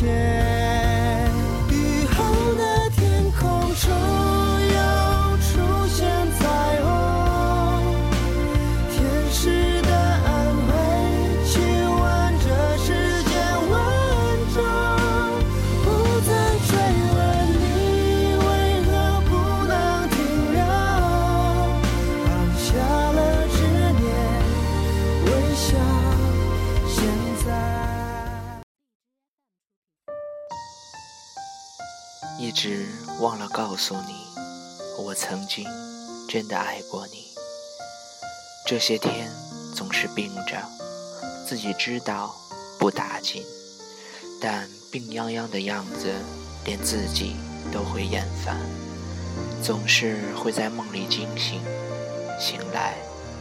前。一直忘了告诉你，我曾经真的爱过你。这些天总是病着，自己知道不打紧，但病殃殃的样子，连自己都会厌烦。总是会在梦里惊醒，醒来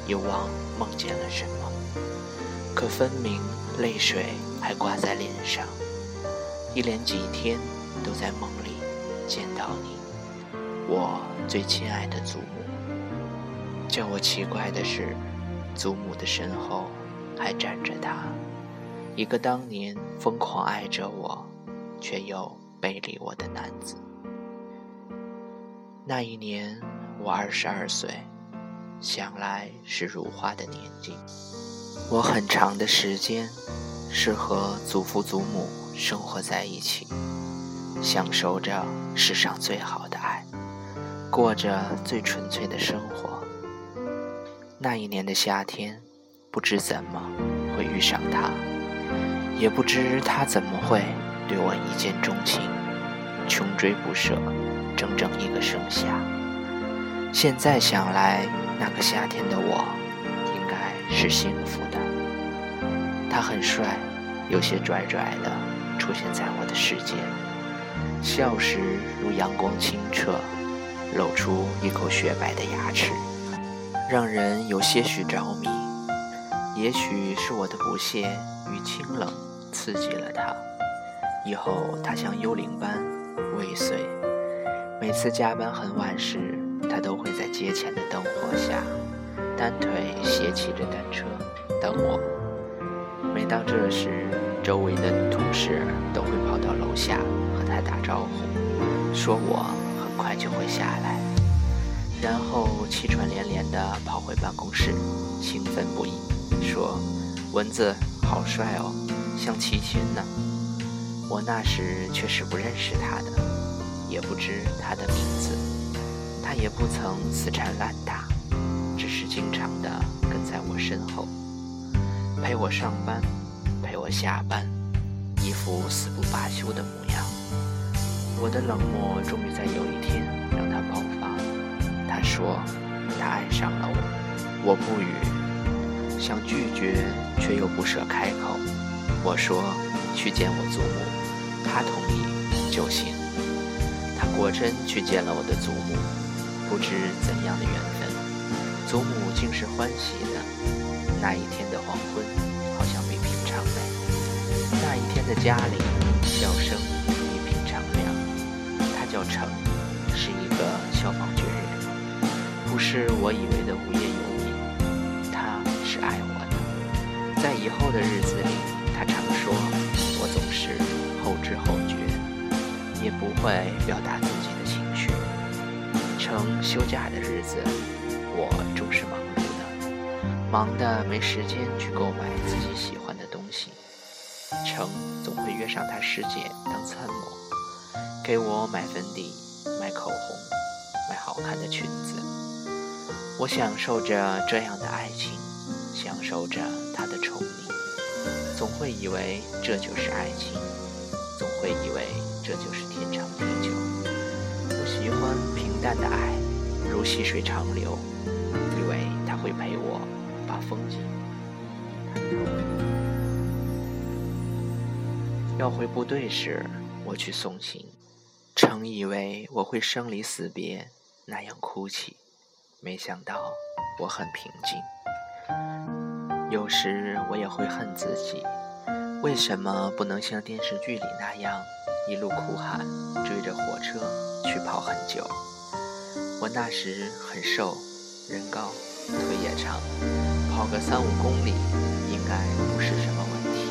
又忘梦见了什么，可分明泪水还挂在脸上。一连几天都在梦见到你，我最亲爱的祖母。叫我奇怪的是，祖母的身后还站着他，一个当年疯狂爱着我，却又背离我的男子。那一年我二十二岁，想来是如花的年纪。我很长的时间是和祖父祖母。生活在一起，享受着世上最好的爱，过着最纯粹的生活。那一年的夏天，不知怎么会遇上他，也不知他怎么会对我一见钟情，穷追不舍，整整一个盛夏。现在想来，那个夏天的我，应该是幸福的。他很帅，有些拽拽的。出现在我的世界，笑时如阳光清澈，露出一口雪白的牙齿，让人有些许着迷。也许是我的不屑与清冷刺激了他，以后他像幽灵般尾随。每次加班很晚时，他都会在街前的灯火下，单腿斜骑着单车等我。每到这时，周围的女同事都会跑到楼下和他打招呼，说我很快就会下来，然后气喘连连地跑回办公室，兴奋不已，说：“蚊子好帅哦，像齐秦呢。”我那时确实不认识他的，也不知他的名字，他也不曾死缠烂打，只是经常地跟在我身后，陪我上班。陪我下班，一副死不罢休的模样。我的冷漠终于在有一天让他爆发。他说他爱上了我，我不语，想拒绝却又不舍开口。我说去见我祖母，他同意就行。他果真去见了我的祖母，不知怎样的缘分，祖母竟是欢喜的。那一天的黄昏。那一天的家里，笑声比平常亮。他叫程，是一个消防军人，不是我以为的无业游民。他是爱我的，在以后的日子里，他常说我总是后知后觉，也不会表达自己的情绪。程休假的日子，我总是忙碌的，忙得没时间去购买自己喜欢的。程总会约上他师姐当参谋，给我买粉底、买口红、买好看的裙子。我享受着这样的爱情，享受着他的宠溺，总会以为这就是爱情，总会以为这就是天长地久。我喜欢平淡的爱，如细水长流，以为他会陪我把风景看透。要回部队时，我去送行，曾以为我会生离死别那样哭泣，没想到我很平静。有时我也会恨自己，为什么不能像电视剧里那样一路哭喊，追着火车去跑很久？我那时很瘦，人高，腿也长，跑个三五公里应该不是什么问题。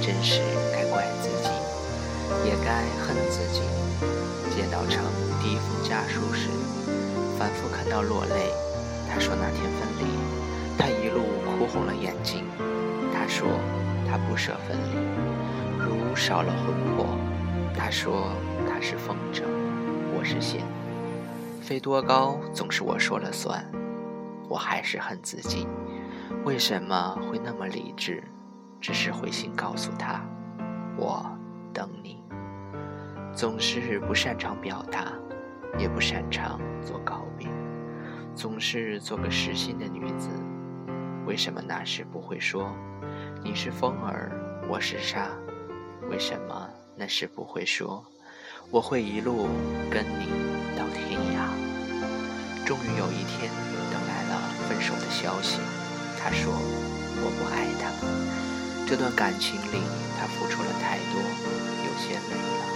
真是，该恨自己。接到程第一封家书时，反复看到落泪。他说那天分离，他一路哭红了眼睛。他说他不舍分离，如少了魂魄。他说他是风筝，我是线，飞多高总是我说了算。我还是恨自己，为什么会那么理智？只是回信告诉他，我等你。总是不擅长表达，也不擅长做告别，总是做个实心的女子。为什么那时不会说你是风儿，我是沙？为什么那时不会说我会一路跟你到天涯？终于有一天等来了分手的消息，他说我不爱他。这段感情里他付出了太多，有些累了。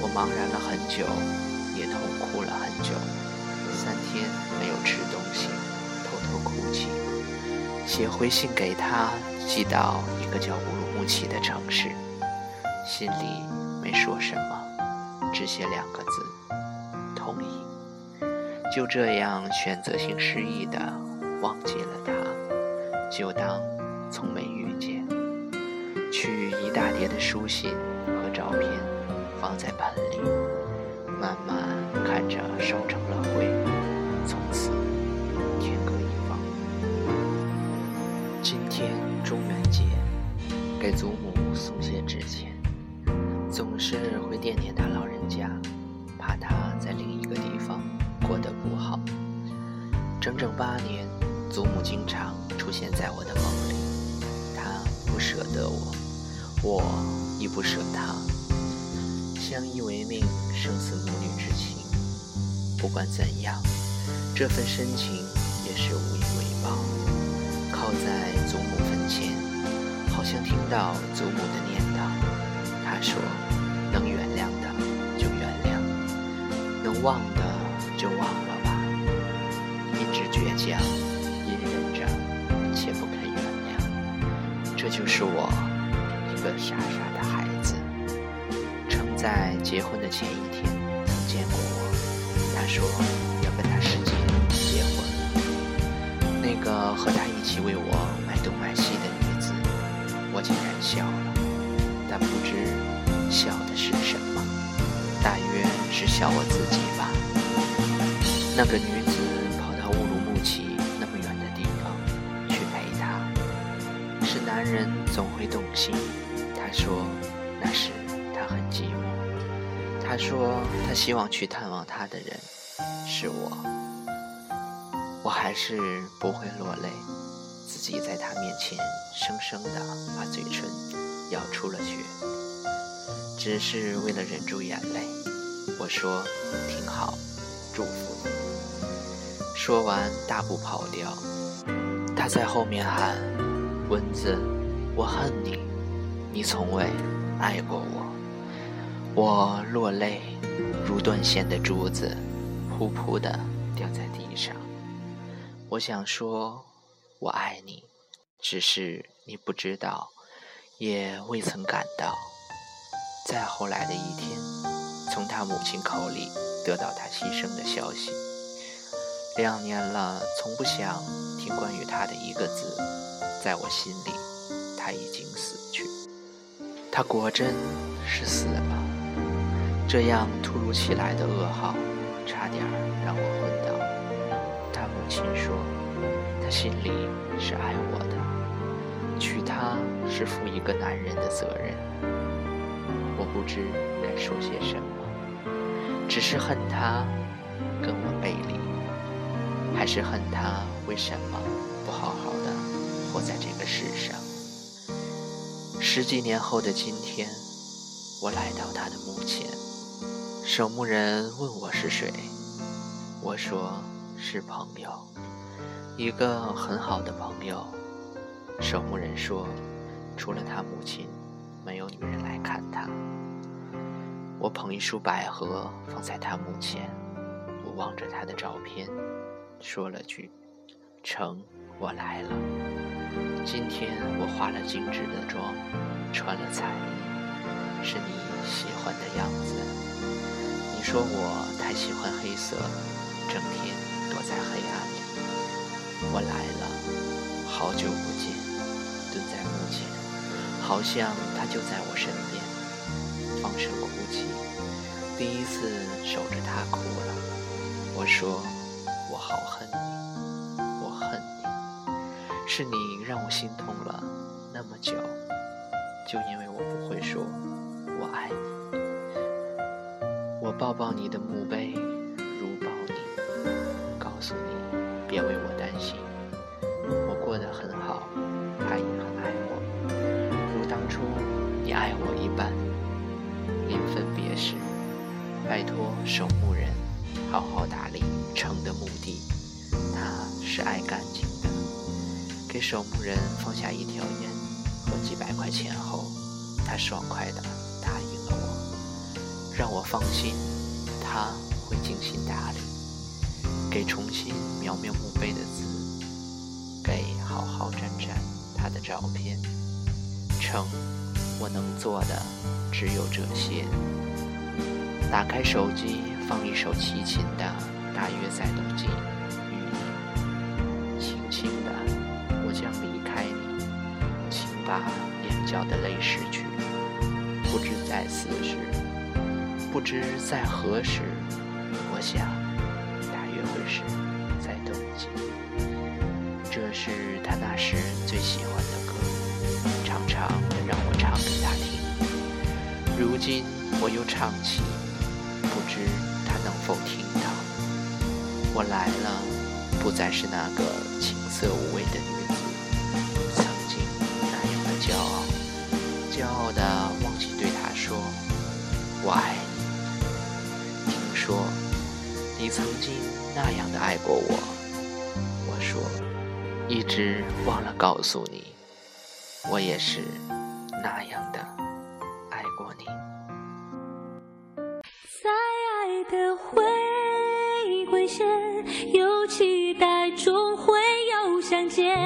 我茫然了很久，也痛哭了很久，三天没有吃东西，偷偷哭泣。写回信给他，寄到一个叫乌鲁木齐的城市，心里没说什么，只写两个字：同意。就这样选择性失忆的忘记了他，就当从没遇见。取一大叠的书信和照片放在盆里，慢慢看着烧成了灰，从此天各一方。今天。中元节，给祖母送些纸钱，总是会惦念他老人家，怕他在另一个地方过得不好。整整八年，祖母经常出现在我的梦里，她不舍得我，我亦不舍她，相依为命，生死母女之情。不管怎样，这份深情也是无以为报。靠在祖母坟前，好像听到祖母的念叨。她说：“能原谅的就原谅，能忘的就忘了吧。一直倔强，隐忍着，且不肯原谅。这就是我，一个傻傻的孩子。”在结婚的前一天曾见过我，他说要跟他师姐结婚。那个和他。一起为我买东买西的女子，我竟然笑了，但不知笑的是什么，大约是笑我自己吧。那个女子跑到乌鲁木齐那么远的地方去陪他，是男人总会动心。他说那时他很寂寞，他说他希望去探望他的人是我，我还是不会落泪。自己在他面前生生的把嘴唇咬出了血，只是为了忍住眼泪。我说：“挺好，祝福你。”说完，大步跑掉。他在后面喊：“蚊子，我恨你，你从未爱过我。”我落泪，如断线的珠子，噗噗的掉在地上。我想说。我爱你，只是你不知道，也未曾感到。再后来的一天，从他母亲口里得到他牺牲的消息。两年了，从不想听关于他的一个字。在我心里，他已经死去。他果真是死了。这样突如其来的噩耗，差点让我昏倒。他母亲说。他心里是爱我的，娶她是负一个男人的责任。我不知该说些什么，只是恨他跟我背离，还是恨他为什么不好好的活在这个世上。十几年后的今天，我来到他的墓前，守墓人问我是谁，我说是朋友。一个很好的朋友，守墓人说：“除了他母亲，没有女人来看他。”我捧一束百合放在他墓前，我望着他的照片，说了句：“成，我来了。”今天我化了精致的妆，穿了彩衣，是你喜欢的样子。说我太喜欢黑色，整天躲在黑暗里。我来了，好久不见，蹲在墓前，好像他就在我身边，放声哭泣，第一次守着他哭了。我说，我好恨你，我恨你，是你让我心痛了那么久，就因为我不会说我爱你。抱抱你的墓碑，如抱你，告诉你别为我担心，我过得很好，他也很爱我，如当初你爱我一般。临分别时，拜托守墓人好好打理城的墓地，他是爱干净的。给守墓人放下一条烟和几百块钱后，他爽快的，让我放心，他会精心打理，给重新描描墓碑的字，给好好沾沾他的照片。成，我能做的只有这些。打开手机，放一首齐秦的《大约在冬季》，与你轻轻的，我将离开你，请把眼角的泪拭去。不知在何时，不知在何时，我想，大约会是在冬季。这是他那时最喜欢的歌，常常让我唱给他听。如今我又唱起，不知他能否听到。我来了，不再是那个青涩无味的曾经那样的爱过我，我说一直忘了告诉你，我也是那样的爱过你。在爱。的回归线，有期待，终会有相见。